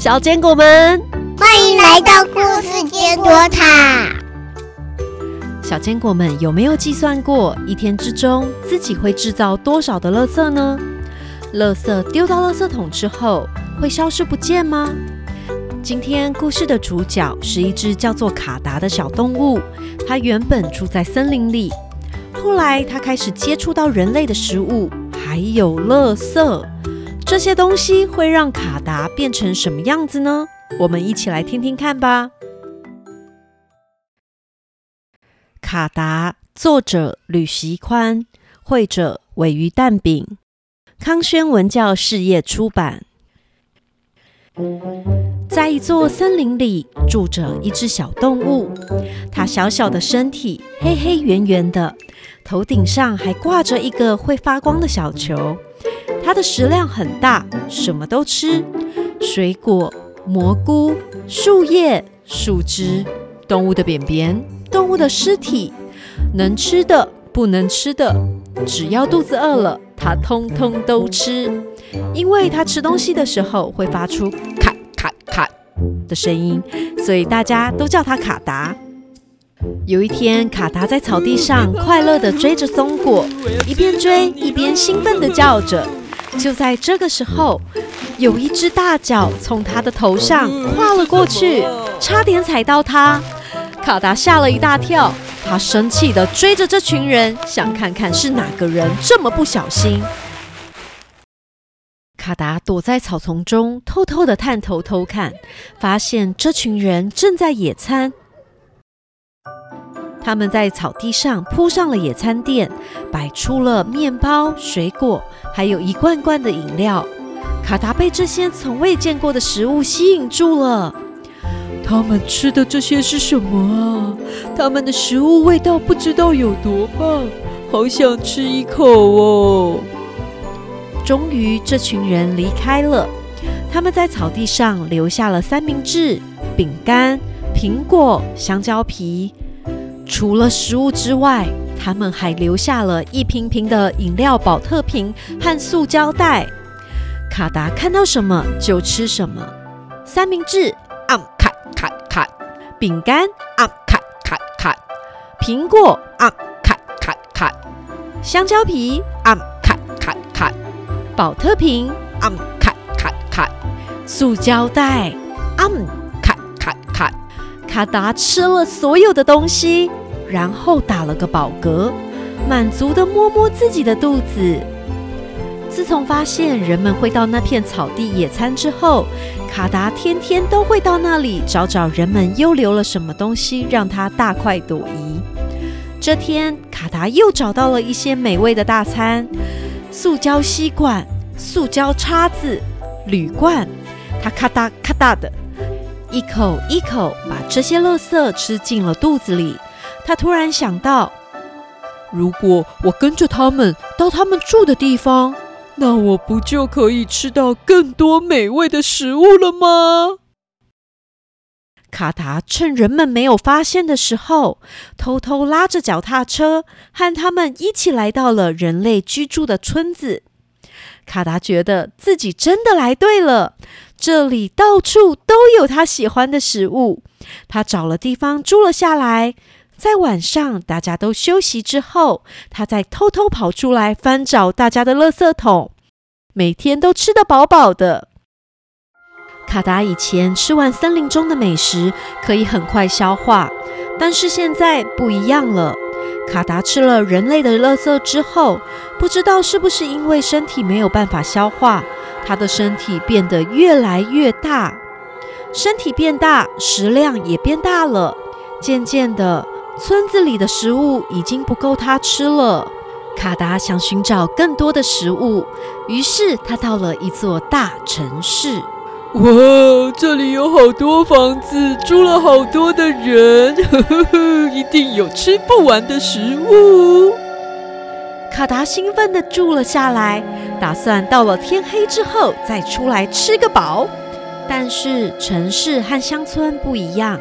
小坚果们，欢迎来到故事坚果塔。小坚果们有没有计算过，一天之中自己会制造多少的垃圾呢？垃圾丢到垃圾桶之后，会消失不见吗？今天故事的主角是一只叫做卡达的小动物，它原本住在森林里，后来它开始接触到人类的食物，还有垃圾。这些东西会让卡达变成什么样子呢？我们一起来听听看吧。卡达，作者吕习宽，绘者尾鱼蛋饼，康轩文教事业出版。在一座森林里，住着一只小动物。它小小的身体，黑黑圆圆的，头顶上还挂着一个会发光的小球。它的食量很大，什么都吃：水果、蘑菇、树叶、树枝、动物的便便、动物的尸体，能吃的、不能吃的，只要肚子饿了，它通通都吃。因为它吃东西的时候会发出咔咔咔的声音，所以大家都叫它卡达。有一天，卡达在草地上快乐地追着松果，一边追一边兴奋地叫着。就在这个时候，有一只大脚从他的头上跨了过去，差点踩到他。卡达吓了一大跳，他生气的追着这群人，想看看是哪个人这么不小心。卡达躲在草丛中，偷偷的探头偷看，发现这群人正在野餐。他们在草地上铺上了野餐垫，摆出了面包、水果，还有一罐罐的饮料。卡达被这些从未见过的食物吸引住了。他们吃的这些是什么啊？他们的食物味道不知道有多棒，好想吃一口哦！终于，这群人离开了。他们在草地上留下了三明治、饼干、苹果、香蕉皮。除了食物之外，他们还留下了一瓶瓶的饮料保特瓶和塑胶袋。卡达看到什么就吃什么，三明治啊卡卡卡，饼干啊卡卡卡，苹果啊卡卡卡，香蕉皮啊卡卡卡，保特瓶啊卡卡卡，塑胶袋啊卡卡卡。卡达吃了所有的东西。然后打了个饱嗝，满足的摸摸自己的肚子。自从发现人们会到那片草地野餐之后，卡达天天都会到那里找找人们又留了什么东西，让他大快朵颐。这天，卡达又找到了一些美味的大餐：塑胶吸管、塑胶叉子、铝罐。他咔嗒咔嗒的，一口一口把这些垃圾吃进了肚子里。他突然想到，如果我跟着他们到他们住的地方，那我不就可以吃到更多美味的食物了吗？卡达趁人们没有发现的时候，偷偷拉着脚踏车，和他们一起来到了人类居住的村子。卡达觉得自己真的来对了，这里到处都有他喜欢的食物。他找了地方住了下来。在晚上大家都休息之后，他再偷偷跑出来翻找大家的垃圾桶，每天都吃得饱饱的。卡达以前吃完森林中的美食可以很快消化，但是现在不一样了。卡达吃了人类的垃圾之后，不知道是不是因为身体没有办法消化，他的身体变得越来越大，身体变大，食量也变大了，渐渐的。村子里的食物已经不够他吃了。卡达想寻找更多的食物，于是他到了一座大城市。哇，这里有好多房子，住了好多的人，呵呵呵，一定有吃不完的食物。卡达兴奋地住了下来，打算到了天黑之后再出来吃个饱。但是城市和乡村不一样，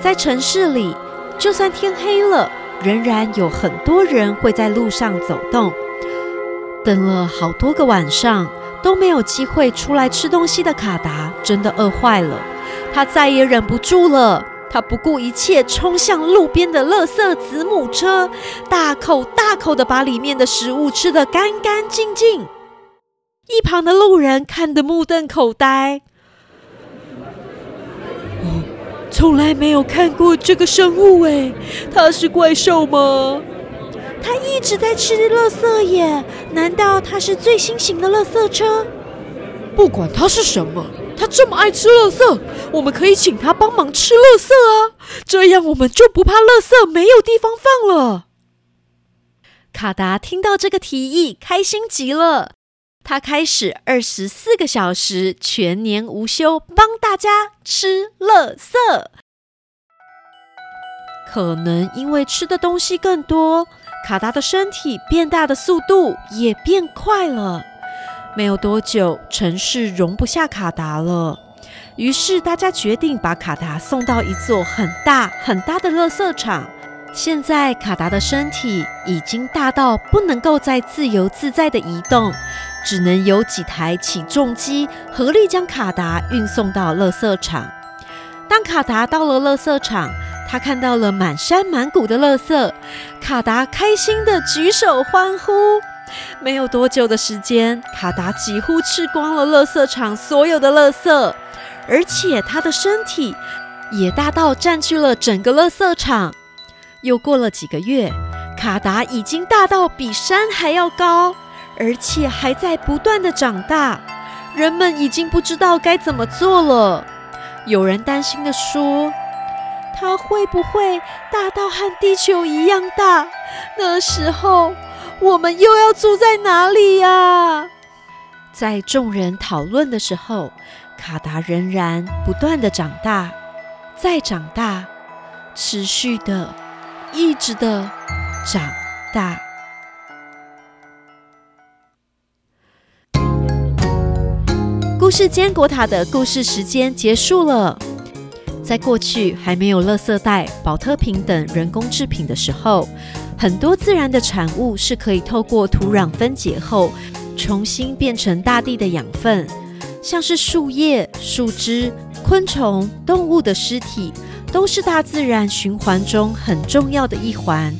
在城市里。就算天黑了，仍然有很多人会在路上走动。等了好多个晚上，都没有机会出来吃东西的卡达，真的饿坏了。他再也忍不住了，他不顾一切冲向路边的垃圾子母车，大口大口的把里面的食物吃得干干净净。一旁的路人看得目瞪口呆。哦，从来没有看过这个生物哎，它是怪兽吗？它一直在吃垃圾耶，难道它是最新型的垃圾车？不管它是什么，它这么爱吃垃圾，我们可以请它帮忙吃垃圾啊，这样我们就不怕垃圾没有地方放了。卡达听到这个提议，开心极了。他开始二十四个小时全年无休，帮大家吃垃圾。可能因为吃的东西更多，卡达的身体变大的速度也变快了。没有多久，城市容不下卡达了，于是大家决定把卡达送到一座很大很大的垃圾场。现在，卡达的身体已经大到不能够再自由自在的移动。只能有几台起重机合力将卡达运送到垃圾场。当卡达到了垃圾场，他看到了满山满谷的垃圾，卡达开心的举手欢呼。没有多久的时间，卡达几乎吃光了垃圾场所有的垃圾，而且他的身体也大到占据了整个垃圾场。又过了几个月，卡达已经大到比山还要高。而且还在不断的长大，人们已经不知道该怎么做了。有人担心的说：“它会不会大到和地球一样大？那时候我们又要住在哪里呀？”在众人讨论的时候，卡达仍然不断的长大，再长大，持续的，一直的长大。故事坚果塔的故事时间结束了。在过去还没有垃圾袋、保特瓶等人工制品的时候，很多自然的产物是可以透过土壤分解后，重新变成大地的养分。像是树叶、树枝、昆虫、动物的尸体，都是大自然循环中很重要的一环。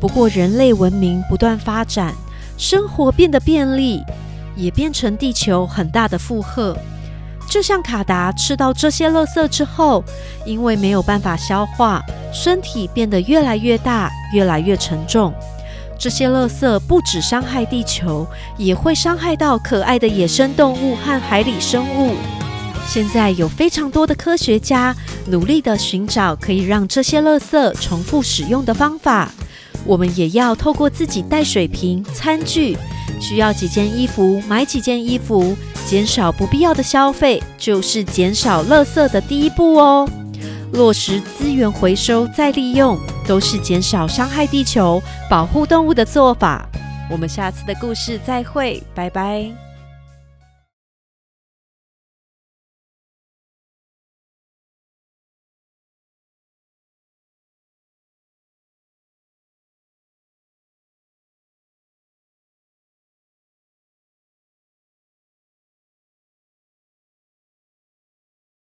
不过，人类文明不断发展，生活变得便利。也变成地球很大的负荷，就像卡达吃到这些垃圾之后，因为没有办法消化，身体变得越来越大，越来越沉重。这些垃圾不止伤害地球，也会伤害到可爱的野生动物和海里生物。现在有非常多的科学家努力的寻找可以让这些垃圾重复使用的方法。我们也要透过自己带水瓶、餐具。需要几件衣服，买几件衣服，减少不必要的消费，就是减少垃圾的第一步哦。落实资源回收再利用，都是减少伤害地球、保护动物的做法。我们下次的故事再会，拜拜。